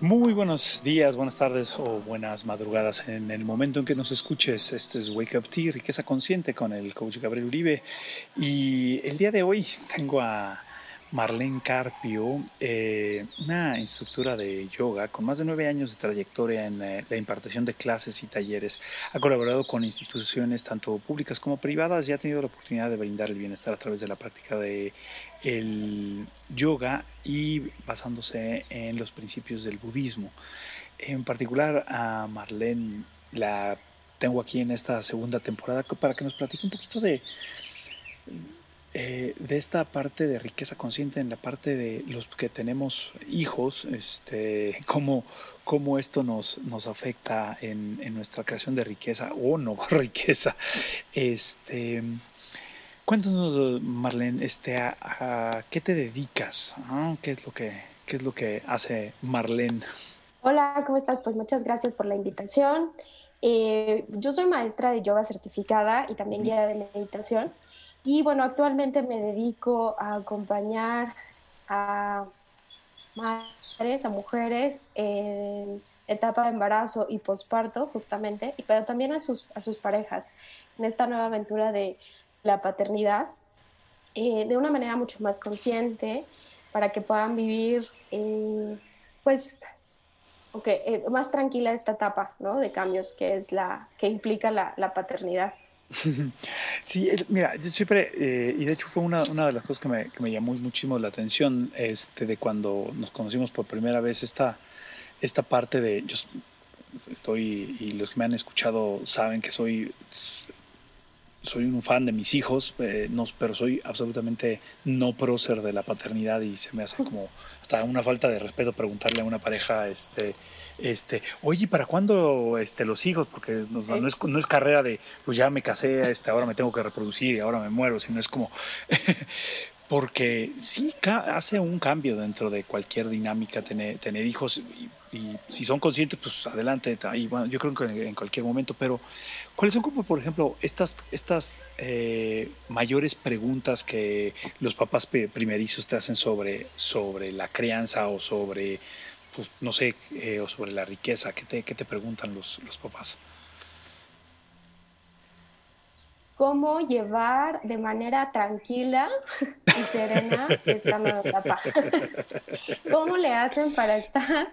Muy buenos días, buenas tardes o buenas madrugadas en el momento en que nos escuches. Este es Wake Up Tea, Riqueza Consciente con el coach Gabriel Uribe. Y el día de hoy tengo a Marlene Carpio, eh, una instructora de yoga con más de nueve años de trayectoria en eh, la impartición de clases y talleres. Ha colaborado con instituciones tanto públicas como privadas y ha tenido la oportunidad de brindar el bienestar a través de la práctica de el yoga y basándose en los principios del budismo. En particular a Marlene la tengo aquí en esta segunda temporada para que nos platique un poquito de eh, de esta parte de riqueza consciente, en la parte de los que tenemos hijos, este, cómo, cómo esto nos, nos afecta en, en, nuestra creación de riqueza o no riqueza. Este, cuéntanos, Marlene, este, a, qué te dedicas? ¿Ah? ¿Qué, es lo que, ¿Qué es lo que hace Marlene? Hola, ¿cómo estás? Pues muchas gracias por la invitación. Eh, yo soy maestra de yoga certificada y también guía de meditación. Y bueno, actualmente me dedico a acompañar a madres, a mujeres en etapa de embarazo y posparto, justamente, pero también a sus, a sus parejas en esta nueva aventura de la paternidad eh, de una manera mucho más consciente para que puedan vivir, eh, pues, okay, eh, más tranquila esta etapa ¿no? de cambios que es la que implica la, la paternidad. Sí, mira, yo siempre, eh, y de hecho fue una, de las cosas que me, que me, llamó muchísimo la atención este, de cuando nos conocimos por primera vez, esta, esta parte de, yo estoy, y los que me han escuchado saben que soy soy un fan de mis hijos, eh, no, pero soy absolutamente no prócer de la paternidad y se me hace como hasta una falta de respeto preguntarle a una pareja, este, este, oye, ¿para cuándo este, los hijos? Porque no, es, no es carrera de, pues ya me casé, este, ahora me tengo que reproducir y ahora me muero, sino es como, porque sí hace un cambio dentro de cualquier dinámica tener, tener hijos y, si son conscientes, pues adelante, y bueno, yo creo que en cualquier momento, pero ¿cuáles son como, por ejemplo, estas, estas eh, mayores preguntas que los papás primerizos te hacen sobre, sobre la crianza o sobre, pues, no sé, eh, o sobre la riqueza? ¿Qué te, qué te preguntan los, los papás? Cómo llevar de manera tranquila y serena esta nueva etapa. ¿Cómo le hacen para estar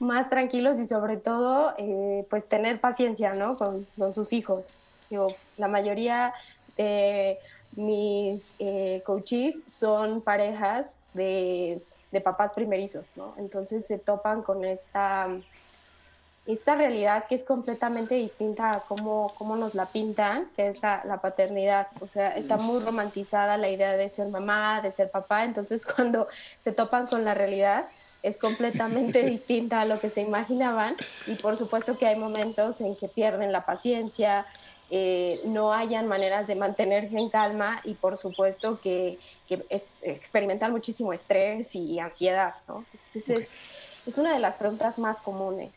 más tranquilos y sobre todo eh, pues tener paciencia ¿no? con, con sus hijos? Yo, la mayoría de mis eh, coaches son parejas de, de papás primerizos, ¿no? Entonces se topan con esta esta realidad que es completamente distinta a cómo, cómo nos la pintan, que es la, la, paternidad. O sea, está muy romantizada la idea de ser mamá, de ser papá, entonces cuando se topan con la realidad es completamente distinta a lo que se imaginaban. Y por supuesto que hay momentos en que pierden la paciencia, eh, no hayan maneras de mantenerse en calma. Y por supuesto que, que experimentan muchísimo estrés y ansiedad, ¿no? Entonces es, es una de las preguntas más comunes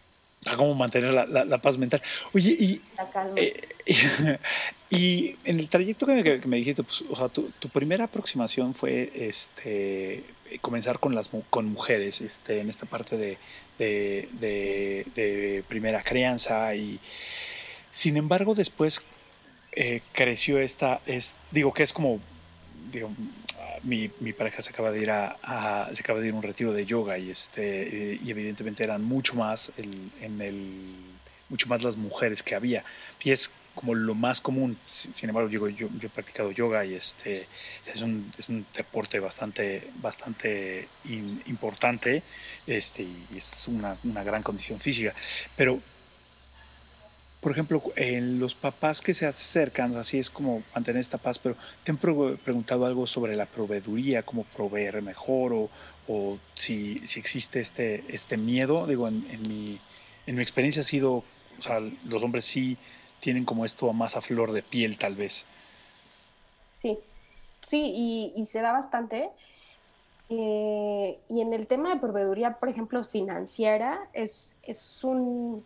a cómo mantener la, la, paz mental. Oye, y, eh, y, en el trayecto que, me dijiste, pues, o sea, tu, tu, primera aproximación fue este, comenzar con, las, con mujeres, este, en esta parte de, de, de, de primera crianza. Y sin embargo, después eh, creció esta, es, digo que es como, digo, mi, mi, pareja se acaba de ir a, se acaba de ir un retiro de yoga y este y evidentemente eran mucho más el, en el mucho más las mujeres que había. Y es como lo más común. Sin embargo yo, yo, he practicado yoga y este es un, es un deporte bastante bastante importante este y es una, una gran condición física. Pero por ejemplo, en los papás que se acercan, así es como mantener esta paz, pero ¿te han preguntado algo sobre la proveeduría, cómo proveer mejor o, o si, si, existe este, este miedo? Digo, en, en, mi, en mi experiencia ha sido, o sea, los hombres sí tienen como esto más a flor de piel tal vez. Sí, sí, y, y se da bastante. Eh, y en el tema de proveeduría, por ejemplo, financiera, es, es un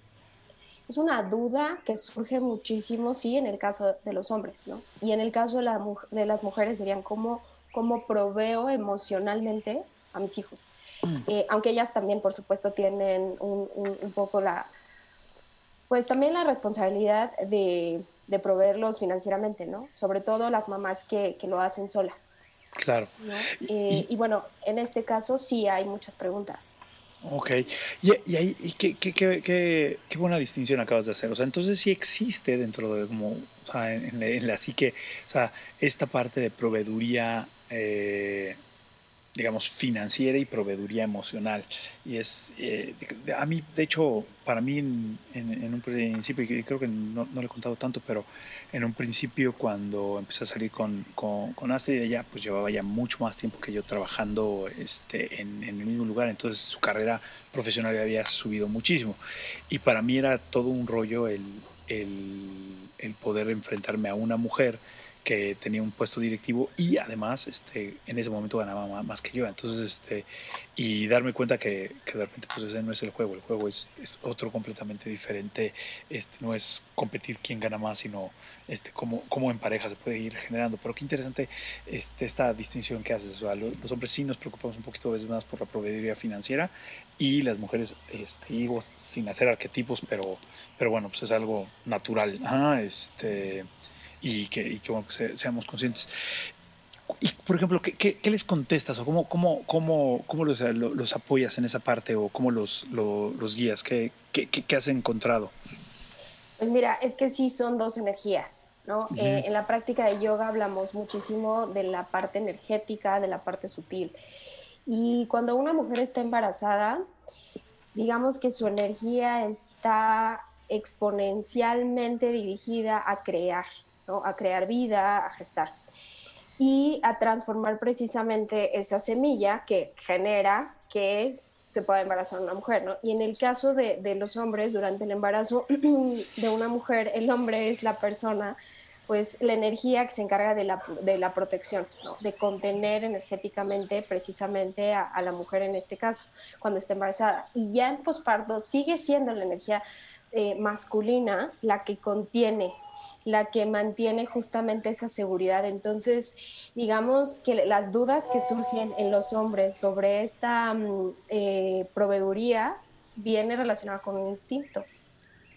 es una duda que surge muchísimo, sí, en el caso de los hombres, ¿no? Y en el caso de, la, de las mujeres serían cómo, cómo proveo emocionalmente a mis hijos. mm. eh, aunque ellas también, por supuesto, tienen un, un, poco la, pues también la responsabilidad de, de, proveerlos financieramente, ¿no? Sobre todo las mamás que, que lo hacen solas. Claro. Eh, y, bueno, en este caso sí hay muchas preguntas. Ok, y, ahí, y qué, qué, qué, qué, buena distinción acabas de hacer. O sea, entonces sí existe dentro de como, o sea, en, en la psique, o sea, esta parte de proveeduría eh, digamos, financiera y proveeduría emocional. Y es, eh, a mí, de hecho, para mí en, un principio, y creo que no, no, le he contado tanto, pero en un principio cuando empecé a salir con, con, con Astrid, ella pues llevaba ya mucho más tiempo que yo trabajando este, en, en el mismo lugar, entonces su carrera profesional había subido muchísimo. Y para mí era todo un rollo el, el, el poder enfrentarme a una mujer que tenía un puesto directivo y además este, en ese momento ganaba más que yo. Entonces, este, y darme cuenta que, que de repente pues ese no es el juego, el juego es, es, otro completamente diferente, este, no es competir quién gana más, sino este, cómo, cómo en pareja se puede ir generando. Pero qué interesante este, esta distinción que haces. O sea, los, hombres sí nos preocupamos un poquito veces más por la proveeduría financiera y las mujeres, este, digo, sin hacer arquetipos, pero, pero bueno, pues es algo natural. Ah, este y que, y que, bueno, seamos conscientes. Y, por ejemplo, ¿qué, qué, les contestas o cómo, cómo, cómo, cómo los, los, apoyas en esa parte o cómo los, los, guías? ¿Qué, ¿Qué, qué, has encontrado? Pues mira, es que sí son dos energías, ¿no? Eh, en la práctica de yoga hablamos muchísimo de la parte energética, de la parte sutil. Y cuando una mujer está embarazada, digamos que su energía está exponencialmente dirigida a crear, a crear vida, a gestar y a transformar precisamente esa semilla que genera que se pueda embarazar una mujer, ¿no? Y en el caso de, los hombres, durante el embarazo de una mujer, el hombre es la persona, pues la energía que se encarga de la, de la protección, de contener energéticamente precisamente a, la mujer en este caso, cuando está embarazada. Y ya en posparto sigue siendo la energía eh, masculina la que contiene la que mantiene justamente esa seguridad. Entonces, digamos que las dudas que surgen en los hombres sobre esta mm, eh, proveeduría viene relacionada con un instinto,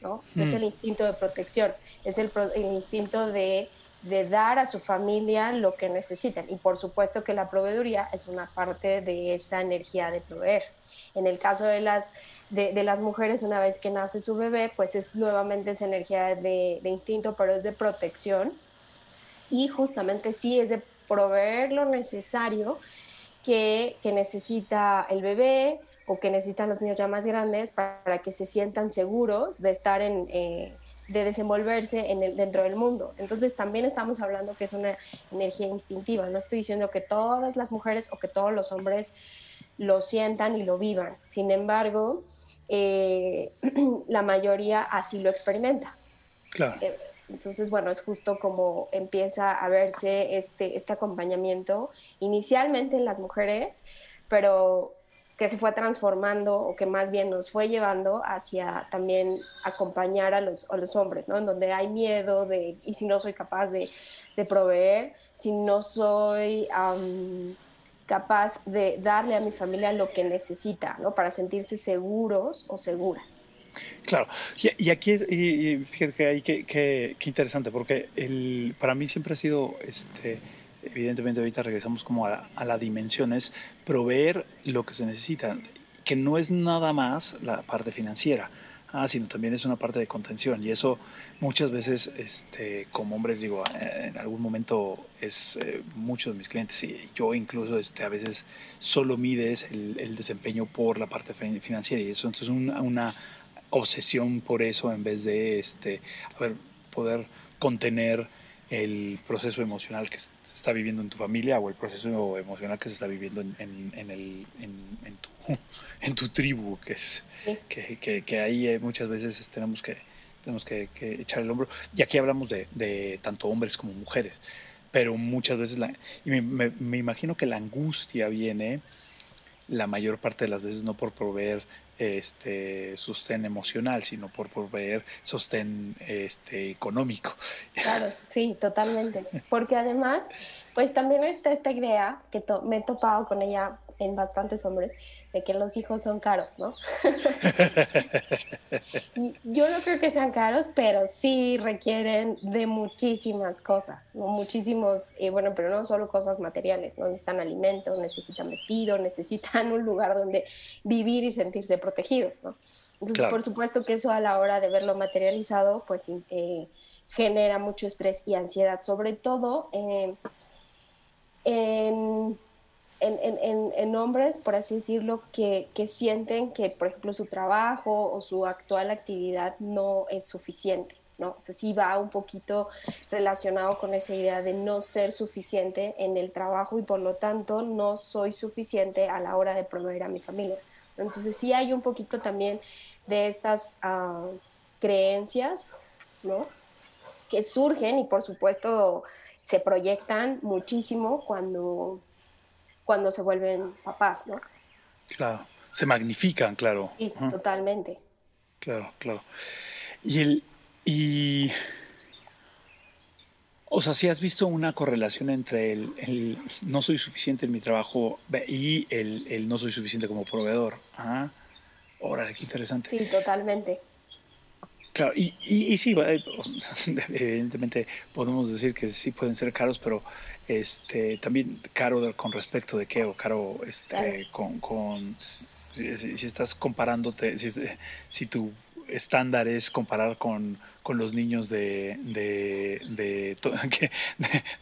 ¿no? Es el mm. instinto de protección, es el, instinto de, de, dar a su familia lo que necesitan. Y por supuesto que la proveeduría es una parte de esa energía de proveer. En el caso de las de, las mujeres una vez que nace su bebé, pues es nuevamente esa energía de, instinto, pero es de protección. Y justamente sí es de proveer lo necesario que, necesita el bebé o que necesitan los niños ya más grandes para, que se sientan seguros de estar en... Eh, de desenvolverse en el, dentro del mundo. Entonces también estamos hablando que es una energía instintiva. No estoy diciendo que todas las mujeres o que todos los hombres lo sientan y lo vivan. Sin embargo, eh, la mayoría así lo experimenta. Claro. Eh, entonces, bueno, es justo como empieza a verse este, este acompañamiento, inicialmente en las mujeres, pero que se fue transformando o que más bien nos fue llevando hacia también acompañar a los, a los hombres, ¿no? En donde hay miedo de, y si no soy capaz de, de proveer, si no soy capaz de darle a mi familia lo que necesita, ¿no? Para sentirse seguros o seguras. Claro, y, aquí, y, fíjate que hay que, interesante, porque el, para mí siempre ha sido, este, evidentemente ahorita regresamos como a, a la dimensión, es proveer lo que se necesita, que no es nada más la parte financiera, ah, sino también es una parte de contención. Y eso muchas veces, este, como hombres, digo, en algún momento es eh, muchos de mis clientes y yo incluso este, a veces solo mides el, desempeño por la parte financiera y eso entonces una, una obsesión por eso en vez de este, a poder contener el proceso emocional que se está viviendo en tu familia o el proceso emocional que se está viviendo en, en, el, en, tu, en tu tribu, que, es, que, que, que, ahí eh, muchas veces tenemos que, tenemos que, echar el hombro. Y aquí hablamos de, de, tanto hombres como mujeres, pero muchas veces, la, y me, me, me imagino que la angustia viene la mayor parte de las veces no por proveer este sostén emocional, sino por proveer sostén este, económico. Claro, sí, totalmente. Porque además, pues también está esta idea que me he topado con ella en bastantes hombres de que los hijos son caros, ¿no? yo no creo que sean caros, pero sí requieren de muchísimas cosas, ¿no? Muchísimos, eh, bueno, pero no solo cosas materiales, ¿no? Necesitan alimentos, necesitan vestido, necesitan un lugar donde vivir y sentirse protegidos, ¿no? Entonces, por supuesto que eso a la hora de verlo materializado, pues eh, genera mucho estrés y ansiedad, sobre todo eh, en, en, hombres, por así decirlo, que, que, sienten que, por ejemplo, su trabajo o su actual actividad no es suficiente. ¿no? O sea, sí va un poquito relacionado con esa idea de no ser suficiente en el trabajo y por lo tanto no soy suficiente a la hora de proveer a mi familia. Entonces sí hay un poquito también de estas ah, creencias, ¿no? Que surgen y por supuesto se proyectan muchísimo cuando, cuando se vuelven papás, ¿no? Claro, se magnifican, claro. Sí, totalmente. Claro, claro. Y el, y o sea, si has visto una correlación entre el, no soy suficiente en mi trabajo y el, no soy suficiente como proveedor. Ah, órale, qué interesante. Sí, totalmente. Claro, y, y, sí, eh, evidentemente podemos decir que sí pueden ser caros, pero este también caro con respecto de qué, o caro este, con, con si, estás comparándote, si, si tu estándar es comparar con con los niños de, de, de,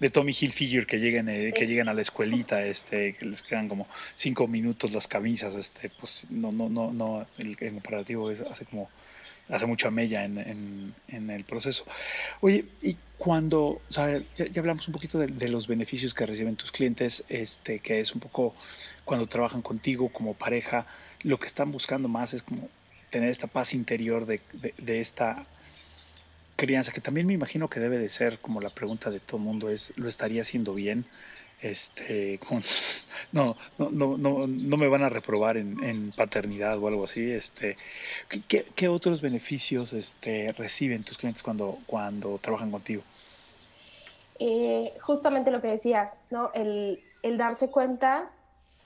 de, Tommy Hilfiger que llegan, eh, que llegan a la escuelita, este, que les quedan como cinco minutos las camisas, este, pues no, no, no, no, el, comparativo es, hace como hace mucha mella en, en, el proceso. Oye, y cuando, sea, ya, hablamos un poquito de, de, los beneficios que reciben tus clientes, este, que es un poco cuando trabajan contigo como pareja, lo que están buscando más es como tener esta paz interior de, de esta crianza, que también me imagino que debe de ser como la pregunta de todo el mundo es, ¿lo estaría haciendo bien? Este, no, no, no, no, no me van a reprobar en, paternidad o algo así. Este, ¿qué, ¿qué, otros beneficios este, reciben tus clientes cuando, cuando trabajan contigo? Eh, justamente lo que decías, ¿no? El, el darse cuenta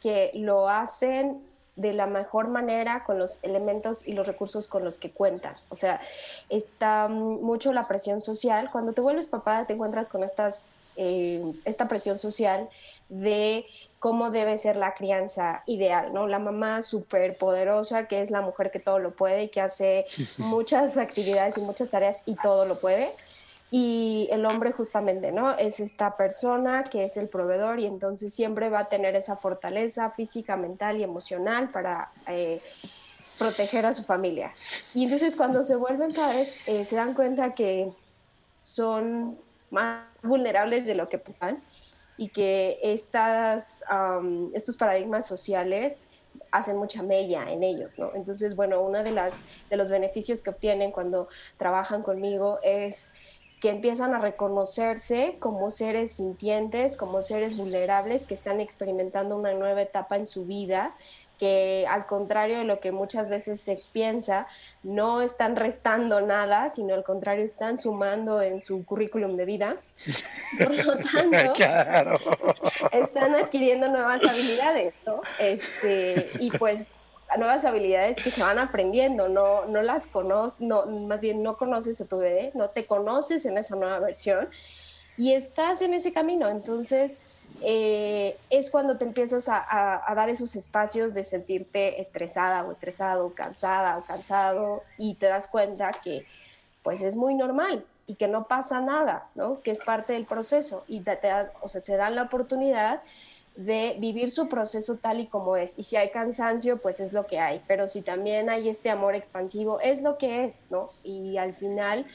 que lo hacen de la mejor manera con los elementos y los recursos con los que cuentan. O sea, está mucho la presión social. Cuando te vuelves papá, te encuentras con estas, eh, esta presión social de cómo debe ser la crianza ideal, ¿no? La mamá súper poderosa, que es la mujer que todo lo puede y que hace muchas actividades y muchas tareas y todo lo puede y el hombre justamente, ¿no? Es esta persona que es el proveedor y entonces siempre va a tener esa fortaleza física, mental y emocional para eh, proteger a su familia. Y entonces cuando se vuelven padres eh, se dan cuenta que son más vulnerables de lo que pensaban y que estas, estos paradigmas sociales hacen mucha mella en ellos, ¿no? Entonces, bueno, uno de, las, de los beneficios que obtienen cuando trabajan conmigo es que empiezan a reconocerse como seres sintientes, como seres vulnerables que están experimentando una nueva etapa en su vida, que al contrario de lo que muchas veces se piensa, no están restando nada, sino al contrario están sumando en su currículum de vida. Por lo tanto, están adquiriendo nuevas habilidades, ¿no? Este, y pues nuevas habilidades que se van aprendiendo, no, no las conoces, no, más bien no conoces a tu bebé, no te conoces en esa nueva versión y estás en ese camino. Entonces, eh, es cuando te empiezas a, a, dar esos espacios de sentirte estresada o estresado, cansada o cansado y te das cuenta que pues es muy normal y que no pasa nada, ¿no? Que es parte del proceso y te, o sea, se dan la oportunidad de vivir su proceso tal y como es. Y si hay cansancio, pues es lo que hay. Pero si también hay este amor expansivo, es lo que es, ¿no? Y al final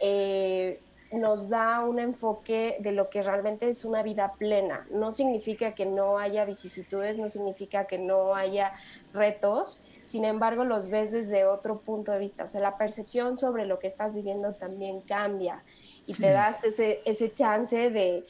eh, nos da un enfoque de lo que realmente es una vida plena. No significa que no haya vicisitudes, no significa que no haya retos. Sin embargo, los ves desde otro punto de vista. O sea, la percepción sobre lo que estás viviendo también cambia y te das ese, ese chance de,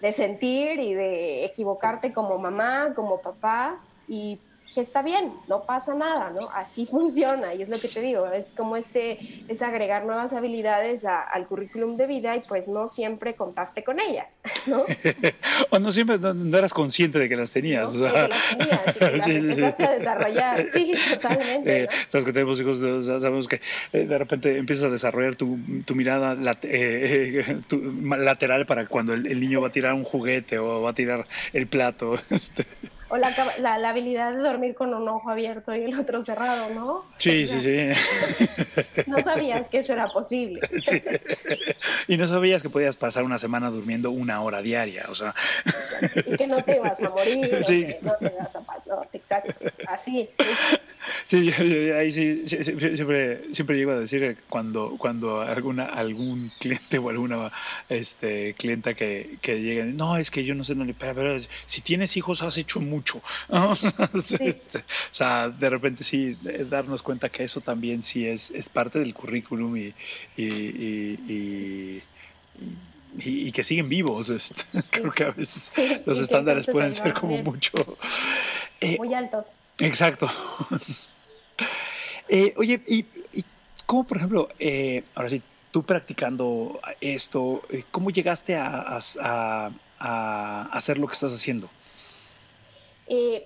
de sentir y de equivocarte como mamá, como papá y que está bien, no pasa nada, ¿no? Así funciona y es lo que te digo, es como este, es agregar nuevas habilidades al currículum de vida y pues no siempre contaste con ellas, ¿no? o no siempre, no, eras consciente de que las tenías. No, que las tenías y que las empezaste a desarrollar, sí, totalmente. Eh, los que tenemos hijos sabemos que eh, de repente empiezas a desarrollar tu, tu mirada eh, lateral para cuando el, el, niño va a tirar un juguete o va a tirar el plato. Este. O la, la, la, habilidad de dormir con un ojo abierto y el otro cerrado, ¿no? Sí, sí, sí. No sabías que eso era posible. Sí. Y no sabías que podías pasar una semana durmiendo una hora diaria, o sea. Y que no te ibas a morir, sí. no te ibas a... No, exacto, así. Sí, ahí sí, siempre, siempre llego a decir cuando, cuando alguna, algún cliente o alguna este, clienta que, que llega, no, es que yo no sé, no le, pero, pero si tienes hijos has hecho mucho. o sea, de repente sí, darnos cuenta que eso también sí es, es parte del currículum y, y, y, que siguen vivos. Este, creo que a veces los estándares pueden ser como mucho... Eh, Muy altos. Exacto. Eh, oye, y, cómo, por ejemplo, eh, ahora sí, tú practicando esto, ¿cómo llegaste a, a, hacer lo que estás haciendo?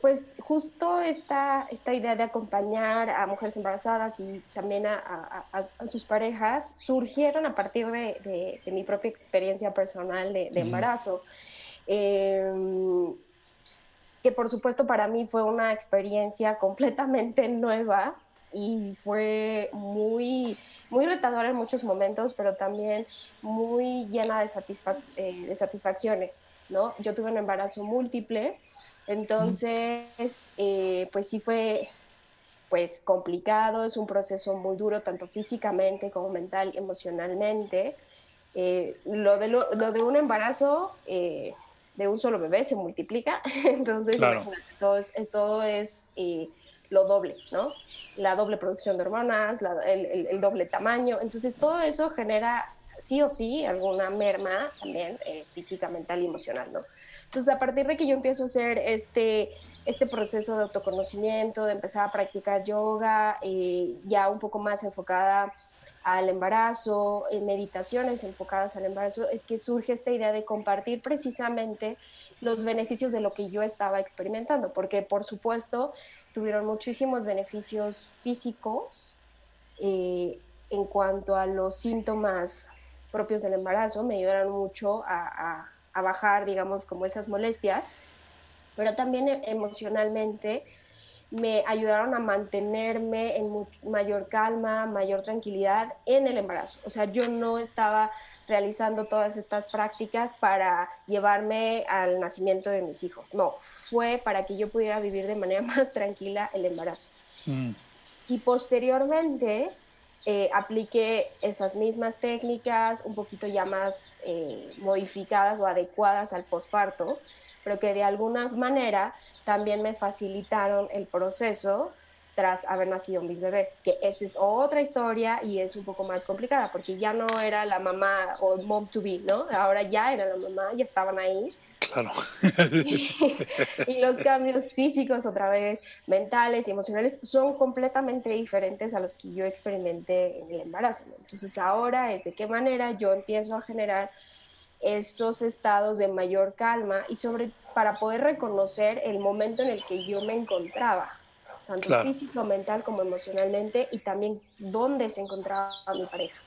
Pues justo esta, esta idea de acompañar a mujeres embarazadas y también a, sus parejas surgieron a partir de, mi propia experiencia personal de, embarazo. Em, que por supuesto para mí fue una experiencia completamente nueva y fue muy, muy retadora en muchos momentos, pero también muy llena de, eh, de satisfacciones, ¿no? Yo tuve un embarazo múltiple, entonces, eh, pues sí fue pues complicado, es un proceso muy duro, tanto físicamente como mental, emocionalmente. Eh, lo, de lo, de un embarazo de un solo bebé se multiplica, entonces todo es, todo es eh, lo doble, ¿no? La doble producción de hormonas, el, doble tamaño, entonces todo eso genera sí o sí alguna merma también eh, física, mental y emocional, ¿no? Entonces, a partir de que yo empiezo a hacer este, este proceso de autoconocimiento, de empezar a practicar yoga, eh, ya un poco más enfocada al embarazo, meditaciones enfocadas al embarazo, es que surge esta idea de compartir precisamente los beneficios de lo que yo estaba experimentando, porque por supuesto tuvieron muchísimos beneficios físicos eh, en cuanto a los síntomas propios del embarazo, me ayudaron mucho a bajar, digamos, como esas molestias, pero también emocionalmente me ayudaron a mantenerme en mayor calma, mayor tranquilidad en el embarazo. O sea, yo no estaba realizando todas estas prácticas para llevarme al nacimiento de mis hijos. No, fue para que yo pudiera vivir de manera más tranquila el embarazo. Mm. Y posteriormente eh, apliqué esas mismas técnicas, un poquito ya más eh, modificadas o adecuadas al posparto, pero que de alguna manera también me facilitaron el proceso tras haber nacido mis bebés, que esa es otra historia y es un poco más complicada, porque ya no era la mamá o mom to be, ¿no? Ahora ya era la mamá, ya estaban ahí. Claro. y los cambios físicos, otra vez, mentales y emocionales, son completamente diferentes a los que yo experimenté en el embarazo. Entonces ahora es de qué manera yo empiezo a generar esos estados de mayor calma y sobre para poder reconocer el momento en el que yo me encontraba, tanto físico, mental como emocionalmente y también dónde se encontraba mi pareja,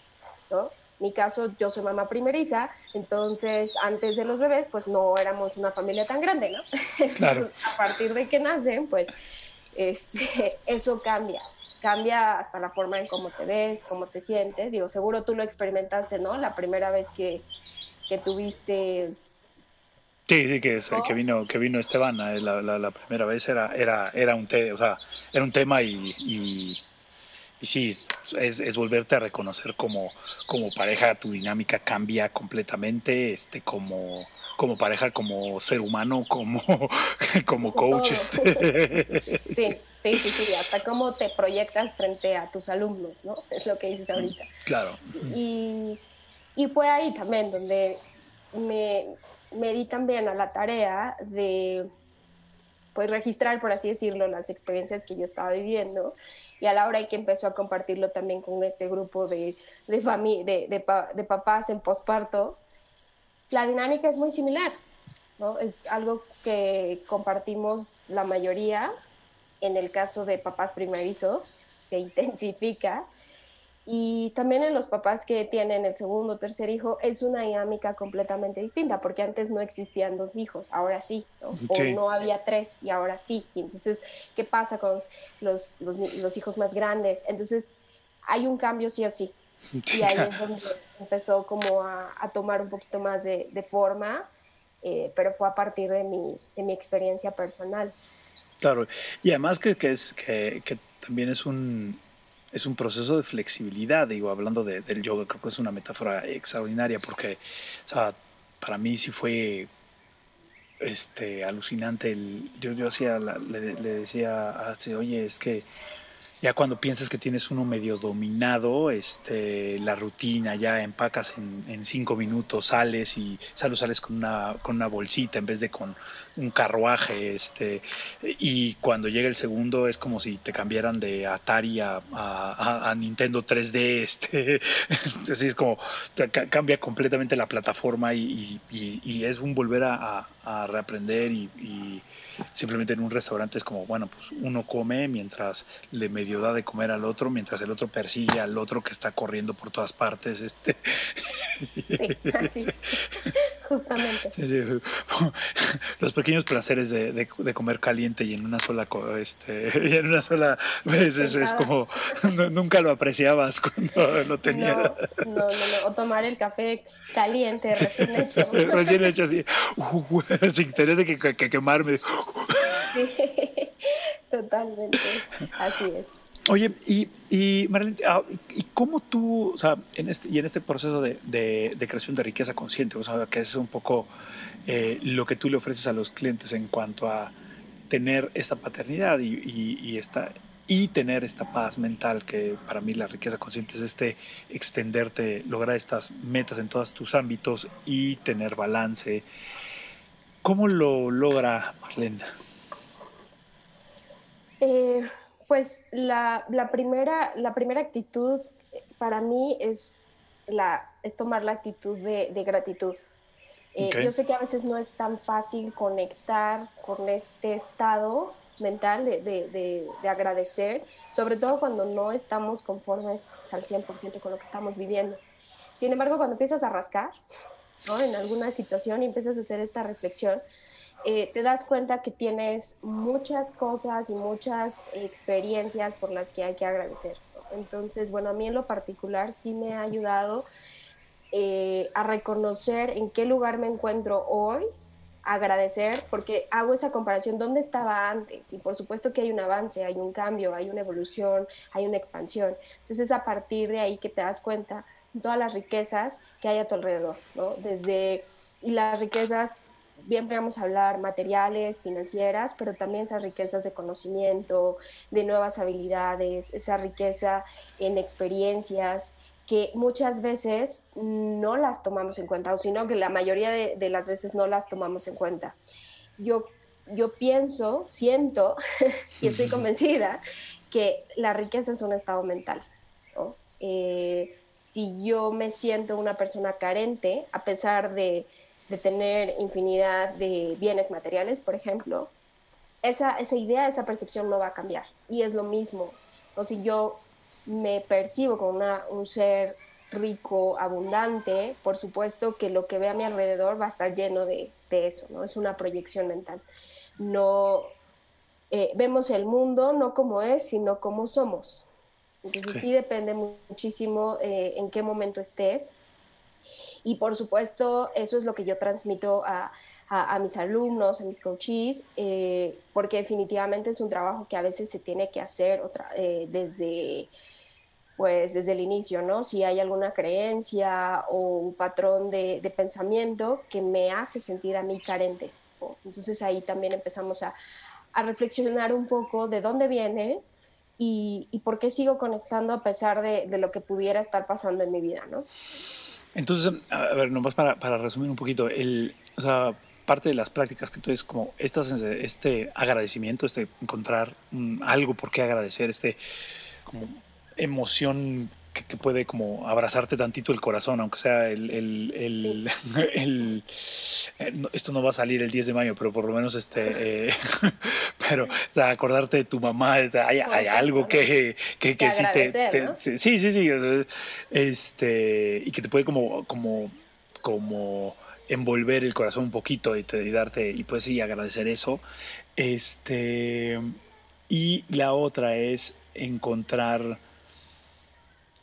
¿no? Mi caso, yo soy mamá primeriza, entonces antes de los bebés, pues no éramos una familia tan grande, ¿no? Claro. a partir de que nacen, pues este, eso cambia cambia hasta la forma en cómo te ves, cómo te sientes. Digo, seguro tú lo experimentaste, ¿no? La primera vez que, que tuviste. Sí, sí, que, que vino, que vino Esteban eh, la, la, primera vez era, era, era un o sea, era un tema y, y, sí, es, es, volverte a reconocer como, como pareja, tu dinámica cambia completamente, este, como, como pareja, como ser humano, como, como coach. Este. Sí, sí, sí, sí, hasta cómo te proyectas frente a tus alumnos, ¿no? Es lo que dices ahorita. Claro. Y y fue ahí también donde me, me di también a la tarea de pues registrar, por así decirlo, las experiencias que yo estaba viviendo. Y a la hora que empezó a compartirlo también con este grupo de, de, de, de, de papás en posparto, la dinámica es muy similar. ¿no? Es algo que compartimos la mayoría. En el caso de papás primerizos, se intensifica y también en los papás que tienen el segundo o tercer hijo es una dinámica completamente distinta, porque antes no existían dos hijos, ahora sí, o no había tres y ahora sí. Y entonces, ¿qué pasa con los, los, los, hijos más grandes? Entonces, hay un cambio sí o sí. Y ahí es donde empezó como a, a tomar un poquito más de, de forma, eh, pero fue a partir de mi, de mi experiencia personal. Claro, y además que, que es, que, que también es un, es un proceso de flexibilidad, digo, hablando de, del yoga, creo que es una metáfora extraordinaria porque, para mí sí fue este, alucinante. El, yo, yo hacía, le, le, decía a este, oye, es que ya cuando piensas que tienes uno medio dominado, este, la rutina, ya empacas en, cinco minutos, sales y sales, sales con una, con una bolsita en vez de con un carruaje, este, y cuando llega el segundo es como si te cambiaran de Atari a, a, Nintendo 3D, este, así es como cambia completamente la plataforma y es un volver a, a reaprender y simplemente en un restaurante es como, bueno, pues uno come mientras le medio da de comer al otro, mientras el otro persigue al otro que está corriendo por todas partes. Este. Sí, así, justamente. Los pequeños placeres de, de, comer caliente y en una sola, este, y en una sola vez es, como, nunca lo apreciabas cuando lo tenías. No, no, no, o tomar el café caliente, recién hecho. recién hecho, así, sin tener de que, que quemarme. Sí, totalmente, así es. Oye, y, y Marlene, ah, ¿y cómo tú, o sea, en este, y en este proceso de, de, de creación de riqueza consciente, o sea, que es un poco eh, lo que tú le ofreces a los clientes en cuanto a tener esta paternidad y, y, y, esta, y tener esta paz mental, que para mí la riqueza consciente es este extenderte, lograr estas metas en todos tus ámbitos y tener balance. ¿Cómo lo logra Marlene? Eh, pues la, la, primera, la primera actitud para mí es, la, es tomar la actitud de, de gratitud. Eh, okay. Yo sé que a veces no es tan fácil conectar con este estado mental de, de, de, agradecer, sobre todo cuando no estamos conformes al 100% con lo que estamos viviendo. Sin embargo, cuando empiezas a rascar en alguna situación y empiezas a hacer esta reflexión, eh, te das cuenta que tienes muchas cosas y muchas experiencias por las que hay que agradecer. Entonces, bueno, a mí en lo particular sí me ha ayudado eh, a reconocer en qué lugar me encuentro hoy, agradecer, porque hago esa comparación, ¿dónde estaba antes? Y por supuesto que hay un avance, hay un cambio, hay una evolución, hay una expansión. Entonces, a partir de ahí que te das cuenta de todas las riquezas que hay a tu alrededor, ¿no? Desde, y las riquezas bien podríamos hablar materiales, financieras, pero también esas riquezas de conocimiento, de nuevas habilidades, esa riqueza en experiencias que muchas veces no las tomamos en cuenta, o sino que la mayoría de, de las veces no las tomamos en cuenta. Yo, yo pienso, siento y estoy convencida que la riqueza es un estado mental. ¿no? Eh, si yo me siento una persona carente, a pesar de de tener infinidad de bienes materiales, por ejemplo, esa, esa idea, esa percepción no va a cambiar. Y es lo mismo. O si yo me percibo como una, un ser rico, abundante, por supuesto que lo que ve a mi alrededor va a estar lleno de, de eso, ¿no? Es una proyección mental. No eh, vemos el mundo no como es, sino como somos. Entonces sí depende muchísimo eh, en qué momento estés y por supuesto, eso es lo que yo transmito a, a, a mis alumnos, a mis coaches, eh, porque definitivamente es un trabajo que a veces se tiene que hacer otra, eh, desde, pues, desde el inicio, ¿no? Si hay alguna creencia o un patrón de, de pensamiento que me hace sentir a mí carente. ¿no? Entonces ahí también empezamos a, a reflexionar un poco de dónde viene, y, y, por qué sigo conectando a pesar de, de, lo que pudiera estar pasando en mi vida, ¿no? Entonces, a ver, nomás para, para resumir un poquito, el, o sea, parte de las prácticas que tú es como estas, este agradecimiento, este encontrar algo por qué agradecer, este como emoción que, puede como abrazarte tantito el corazón, aunque sea el, el, el, eh, esto no va a salir el 10 de mayo, pero por lo menos este, eh, pero acordarte de tu mamá, hay, hay algo que, que, que sí te, sí, sí, sí, este, y que te puede como, como, como envolver el corazón un poquito y, te, y darte, y pues sí, agradecer eso. Este, y la otra es encontrar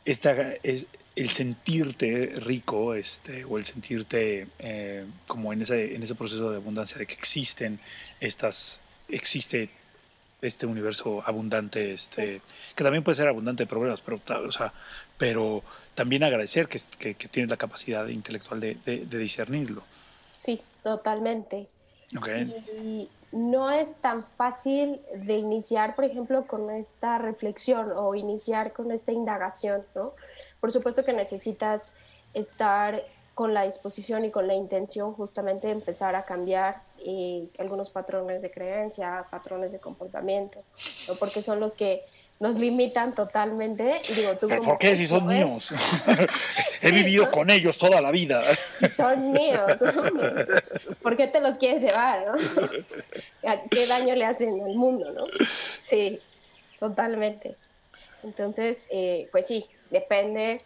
esta, es el sentirte rico este, o el sentirte eh, como en ese, en ese proceso de abundancia, de que existen estas, existe este universo abundante, este, que también puede ser abundante de problemas, pero, o sea, pero también agradecer que, que, tienes la capacidad intelectual de, de, discernirlo. Sí, totalmente. Y no es tan fácil de iniciar, por ejemplo, con esta reflexión o iniciar con esta indagación, ¿no? Por supuesto que necesitas estar con la disposición y con la intención justamente de empezar a cambiar eh, algunos patrones de creencia, patrones de comportamiento, ¿no? porque son los que nos limitan totalmente. Digo, ¿tú ¿Pero ¿Por qué si son míos? He vivido con ellos toda la vida. Son míos. ¿Por qué te los quieres llevar? ¿Qué daño le hacen al mundo? ¿no? Sí, totalmente. Entonces, eh, pues sí, depende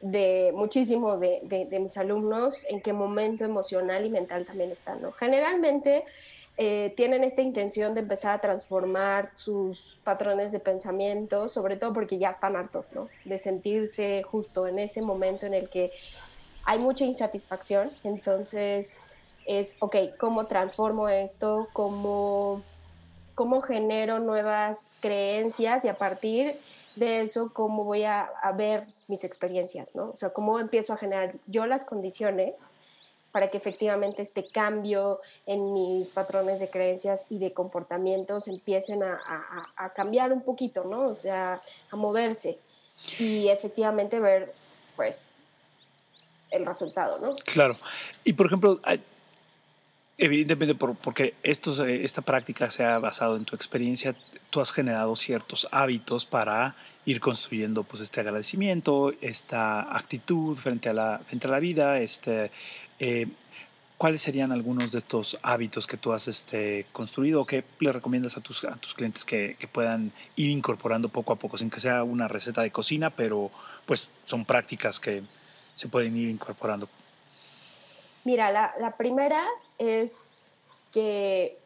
de muchísimo de, de, mis alumnos en qué momento emocional y mental también están. ¿no? Generalmente eh, tienen esta intención de empezar a transformar sus patrones de pensamiento, sobre todo porque ya están hartos, ¿no? De sentirse justo en ese momento en el que hay mucha insatisfacción. Entonces es, ok, ¿cómo transformo esto? ¿Cómo, cómo genero nuevas creencias? Y a partir de eso, ¿cómo voy a, a ver mis experiencias, ¿no? O sea, ¿cómo empiezo a generar yo las condiciones? para que efectivamente este cambio en mis patrones de creencias y de comportamientos empiecen a, cambiar un poquito, ¿no? O sea, a moverse y efectivamente ver, pues, el resultado, ¿no? Claro. Y por ejemplo, evidentemente por, porque esta práctica se ha basado en tu experiencia, tú has generado ciertos hábitos para ir construyendo pues este agradecimiento, esta actitud frente a la, frente a la vida, este, eh, ¿Cuáles serían algunos de estos hábitos que tú has este, construido o que le recomiendas a tus, a tus clientes que, puedan ir incorporando poco a poco, sin que sea una receta de cocina, pero pues son prácticas que se pueden ir incorporando? Mira, la, la primera es que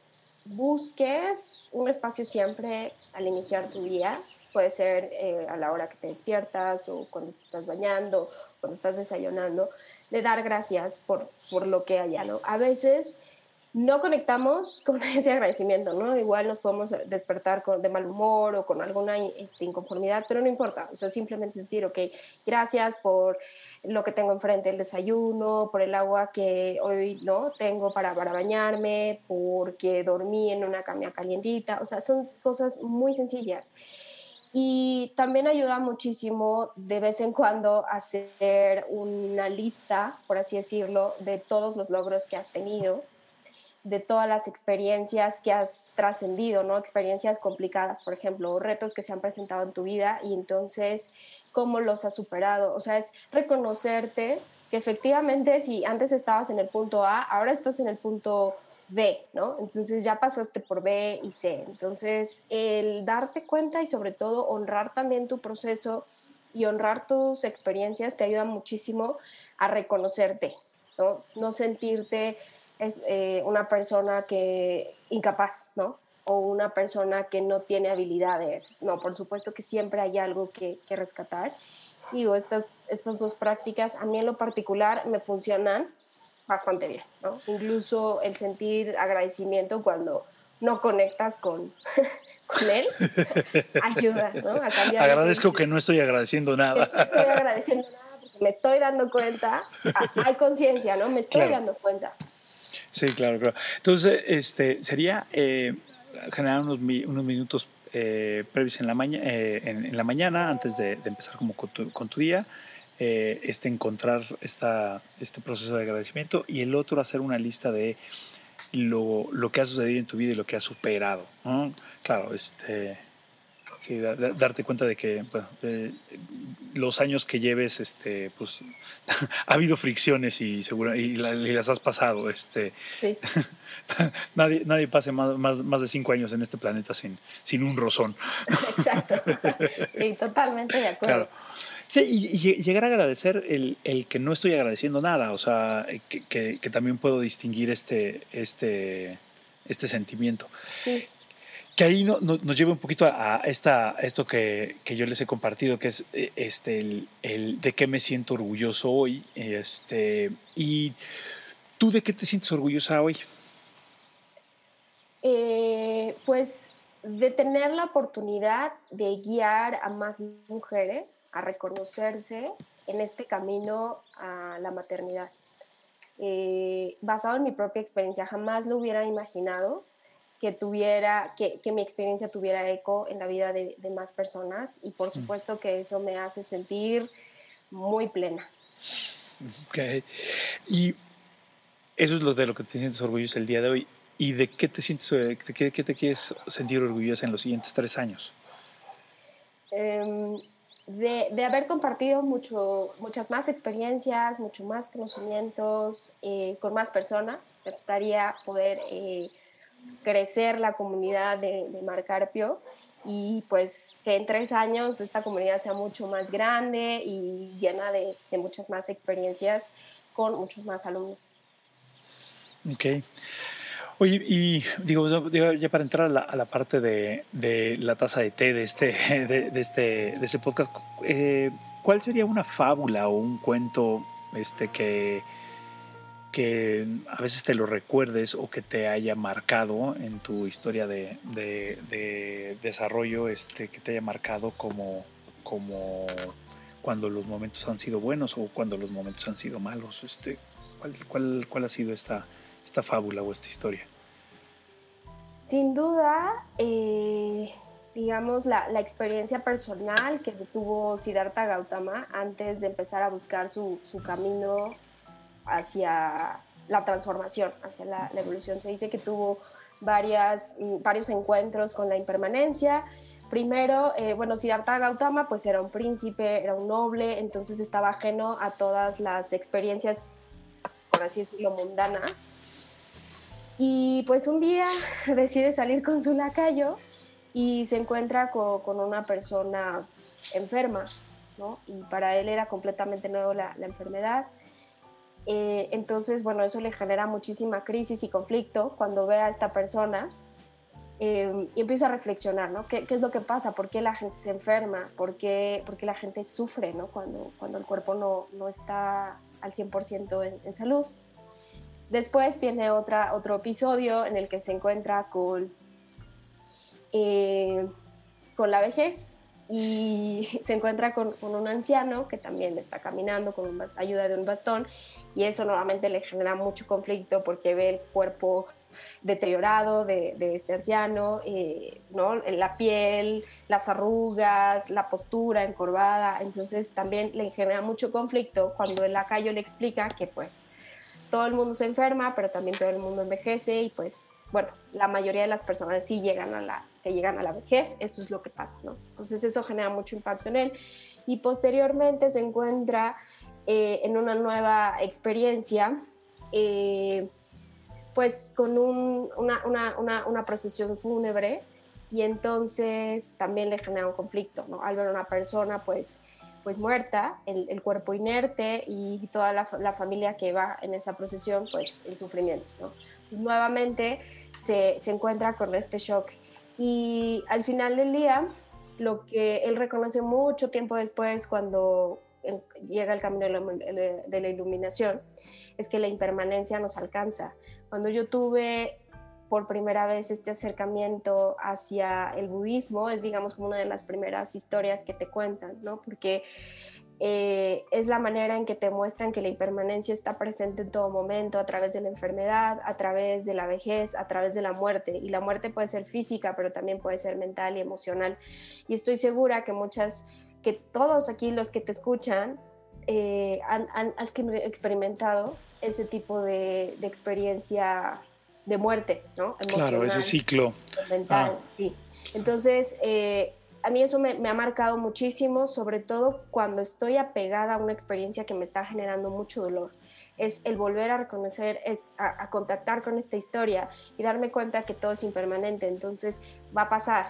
busques un espacio siempre al iniciar tu día. Puede ser eh, a la hora que te despiertas o cuando te estás bañando, cuando estás desayunando, de dar gracias por, por lo que haya, ¿no? A veces no conectamos con ese agradecimiento, ¿no? Igual nos podemos despertar con, de mal humor o con alguna este, inconformidad, pero no importa, o sea, simplemente decir, ok, gracias por lo que tengo enfrente, el desayuno, por el agua que hoy, ¿no? Tengo para, para bañarme, porque dormí en una cama calientita, o sea, son cosas muy sencillas. Y también ayuda muchísimo de vez en cuando hacer una lista, por así decirlo, de todos los logros que has tenido, de todas las experiencias que has trascendido, ¿no? Experiencias complicadas, por ejemplo, o retos que se han presentado en tu vida y entonces cómo los has superado. O sea, es reconocerte que efectivamente si antes estabas en el punto A, ahora estás en el punto B, ¿no? Entonces ya pasaste por B y C. Entonces, el darte cuenta y sobre todo honrar también tu proceso y honrar tus experiencias te ayuda muchísimo a reconocerte, ¿no? No sentirte eh, una persona que incapaz, ¿no? O una persona que no tiene habilidades. No, por supuesto que siempre hay algo que, que rescatar. Digo, estas, estas dos prácticas a mí en lo particular me funcionan bastante bien, ¿no? Incluso el sentir agradecimiento cuando no conectas con, con él ayuda, ¿no? A cambiar Agradezco que no estoy agradeciendo nada. no estoy agradeciendo nada porque me estoy dando cuenta, ah, hay conciencia, ¿no? Me estoy dando cuenta. Sí, claro, claro. Entonces, este, sería eh, generar unos, unos minutos eh, previos en la, maña, eh, en, la mañana antes de, empezar como con tu, con tu día eh, este encontrar esta, este proceso de agradecimiento y el otro hacer una lista de lo, lo que ha sucedido en tu vida y lo que has superado. Claro, este, sí, darte cuenta de que los años que lleves, este, pues, ha habido fricciones y, seguro, y, las has pasado. Este, nadie, nadie pase más, más, más, de cinco años en este planeta sin, sin un rozón. Exacto. Sí, totalmente de acuerdo. Sí, y, llegar a agradecer el, el, que no estoy agradeciendo nada, o sea, que, que, también puedo distinguir este, este, este sentimiento. Sí. Que ahí no, nos lleva un poquito a, esta, esto que, que, yo les he compartido, que es eh, este, el, el, de qué me siento orgulloso hoy. Este, y tú de qué te sientes orgullosa hoy? Eh, pues de tener la oportunidad de guiar a más mujeres a reconocerse en este camino a la maternidad. Eh, basado en mi propia experiencia, jamás lo hubiera imaginado que tuviera, que, que mi experiencia tuviera eco en la vida de, de, más personas y por supuesto que eso me hace sentir muy plena. Ok. Y eso es lo de lo que te sientes orgulloso el día de hoy. ¿Y de qué te sientes, de qué, te quieres sentir orgullosa en los siguientes tres años? Em, de, de, haber compartido mucho, muchas más experiencias, mucho más conocimientos eh, con más personas. Me gustaría poder eh, crecer la comunidad de, de Marcarpio y pues que en tres años esta comunidad sea mucho más grande y llena de, de muchas más experiencias con muchos más alumnos. Ok. Oye, y digo, ya para entrar a la, parte de, la taza de té de este, de, este, de este podcast, eh, ¿cuál sería una fábula o un cuento este, que, que a veces te lo recuerdes o que te haya marcado en tu historia de, desarrollo, este, que te haya marcado como, como cuando los momentos han sido buenos o cuando los momentos han sido malos? Este, ¿cuál, cuál, cuál ha sido esta, esta fábula o esta historia? Sin duda, eh, digamos, la, la, experiencia personal que tuvo Siddhartha Gautama antes de empezar a buscar su, su camino hacia la transformación, hacia la, evolución. Se dice que tuvo varias, varios encuentros con la impermanencia. Primero, eh, bueno, Siddhartha Gautama pues era un príncipe, era un noble, entonces estaba ajeno a todas las experiencias, por así decirlo, mundanas y pues un día decide salir con su lacayo y se encuentra con, una persona enferma, ¿no? Y para él era completamente nuevo la, enfermedad. Eh, entonces, bueno, eso le genera muchísima crisis y conflicto cuando ve a esta persona eh, y empieza a reflexionar, ¿no? ¿Qué, ¿Qué, es lo que pasa? ¿Por qué la gente se enferma? ¿Por qué, por qué la gente sufre, ¿no? Cuando, cuando el cuerpo no, no está al 100% en, en salud. Después tiene otra, otro episodio en el que se encuentra con, eh, con la vejez y se encuentra con, un anciano que también está caminando con ayuda de un bastón y eso nuevamente le genera mucho conflicto porque ve el cuerpo deteriorado de, este anciano, eh, ¿no? la piel, las arrugas, la postura encorvada, entonces también le genera mucho conflicto cuando el lacayo le explica que pues todo el mundo se enferma, pero también todo el mundo envejece y pues, bueno, la mayoría de las personas sí llegan a la, que llegan a la vejez, eso es lo que pasa, ¿no? Entonces eso genera mucho impacto en él y posteriormente se encuentra eh, en una nueva experiencia, eh, pues con una, una, una, procesión fúnebre y entonces también le genera un conflicto, ¿no? Al ver a una persona, pues pues muerta, el, cuerpo inerte y toda la, familia que va en esa procesión pues en sufrimiento. Entonces nuevamente se, se, encuentra con este shock y al final del día lo que él reconoce mucho tiempo después cuando llega el camino de la iluminación es que la impermanencia nos alcanza. Cuando yo tuve por primera vez este acercamiento hacia el budismo, es digamos como una de las primeras historias que te cuentan, ¿no? Porque eh, es la manera en que te muestran que la impermanencia está presente en todo momento, a través de la enfermedad, a través de la vejez, a través de la muerte. Y la muerte puede ser física, pero también puede ser mental y emocional. Y estoy segura que muchas, que todos aquí los que te escuchan, eh, han, experimentado ese tipo de, de experiencia de muerte, ¿no? claro, ese ciclo. Mental, ah. sí. Entonces, eh, a mí eso me, ha marcado muchísimo, sobre todo cuando estoy apegada a una experiencia que me está generando mucho dolor. Es el volver a reconocer, es a, contactar con esta historia y darme cuenta que todo es impermanente. Entonces, va a pasar.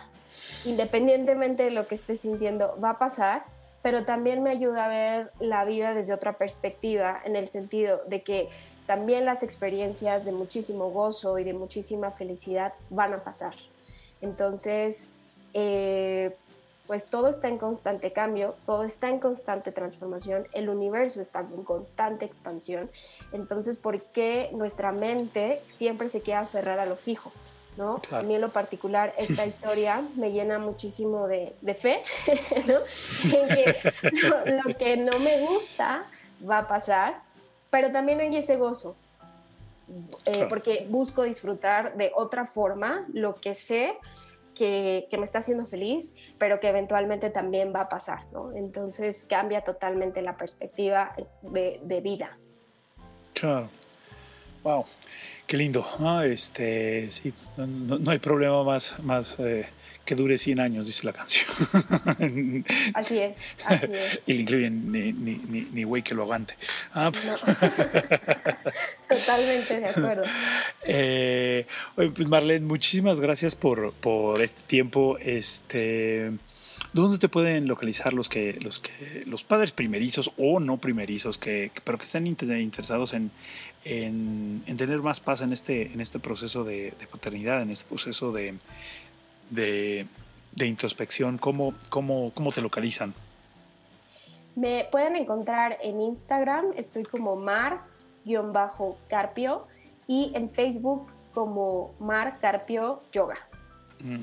Independientemente de lo que esté sintiendo, va a pasar, pero también me ayuda a ver la vida desde otra perspectiva, en el sentido de que también las experiencias de muchísimo gozo y de muchísima felicidad van a pasar. Entonces, eh, pues todo está en constante cambio, todo está en constante transformación, el universo está en constante expansión. Entonces, ¿por qué nuestra mente siempre se queda aferrar a lo fijo? ¿no? A mí en lo particular esta historia me llena muchísimo de, fe, ¿no? En que lo, que no me gusta va a pasar, pero también hay ese gozo, eh, porque busco disfrutar de otra forma lo que sé que, me está haciendo feliz, pero que eventualmente también va a pasar, ¿no? Entonces cambia totalmente la perspectiva de, vida. Claro. Wow, qué lindo. Ah, este, sí, no, hay problema más, más eh, que dure 100 años, dice la canción. Así es, así es. Y le incluyen ni, ni, ni, güey que lo aguante. Ah, Totalmente de acuerdo. Eh, pues Marlene, muchísimas gracias por, por este tiempo. Este, ¿Dónde te pueden localizar los que, los que, los padres primerizos o no primerizos, que, pero que están interesados en, en, tener más paz en este, en este proceso de paternidad, en este proceso de, de, introspección, ¿cómo, cómo, cómo te localizan? Me pueden encontrar en Instagram, estoy como mar-carpio y en Facebook como Mar Carpio Yoga. Mm.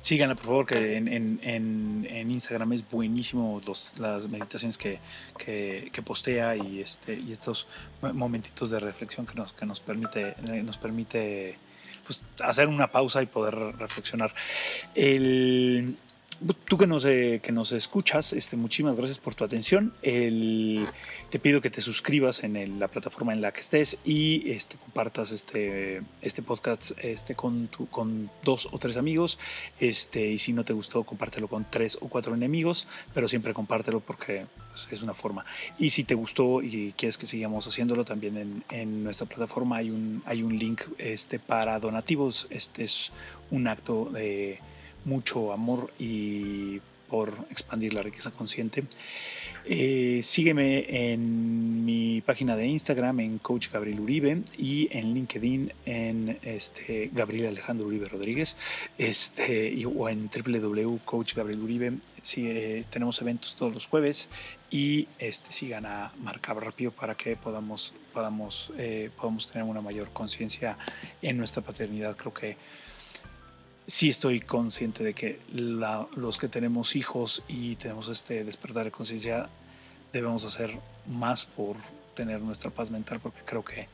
Síganla, por favor, que en, en, en, Instagram es buenísimo los, las meditaciones que, que, que, postea y, este, y estos momentitos de reflexión que nos, que nos permite, nos permite pues, hacer una pausa y poder reflexionar. El, tú que nos, eh, que nos escuchas, este, muchísimas gracias por tu atención. El, te pido que te suscribas en la plataforma en la que estés y este, compartas este, este podcast este, con, con dos o tres amigos. Este, y si no te gustó, compártelo con tres o cuatro enemigos, pero siempre compártelo porque pues, es una forma. Y si te gustó y quieres que sigamos haciéndolo, también en, en nuestra plataforma hay un, hay un link este, para donativos. Este es un acto de mucho amor y por expandir la riqueza consciente. Eh, sígueme en mi página de Instagram en Coach Gabriel Uribe y en LinkedIn en este, Gabriel Alejandro Uribe Rodríguez este, o en www.coachgabrieluribe. Sí, eh, tenemos eventos todos los jueves y este, sigan a Marcabra Rápido para que podamos, podamos, eh, podamos tener una mayor conciencia en nuestra paternidad. Creo que sí estoy consciente de que los que tenemos hijos y tenemos este despertar de conciencia debemos hacer más por tener nuestra paz mental porque creo que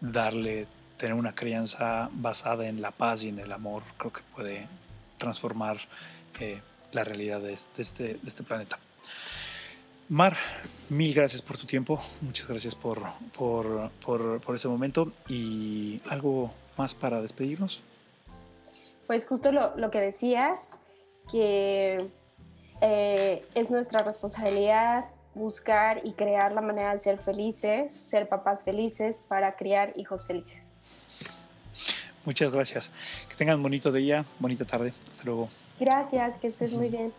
darle tener una crianza basada en la paz y en el amor creo que puede transformar eh, la realidad de, este, de este planeta. Mar, mil gracias por tu tiempo, muchas gracias por, por, por, por ese momento y algo más para despedirnos. Pues justo lo, lo que decías, que eh, es nuestra responsabilidad buscar y crear la manera de ser felices, ser papás felices para criar hijos felices. Muchas gracias. Que tengan bonito día, bonita tarde. Hasta luego. Gracias, que estés muy bien.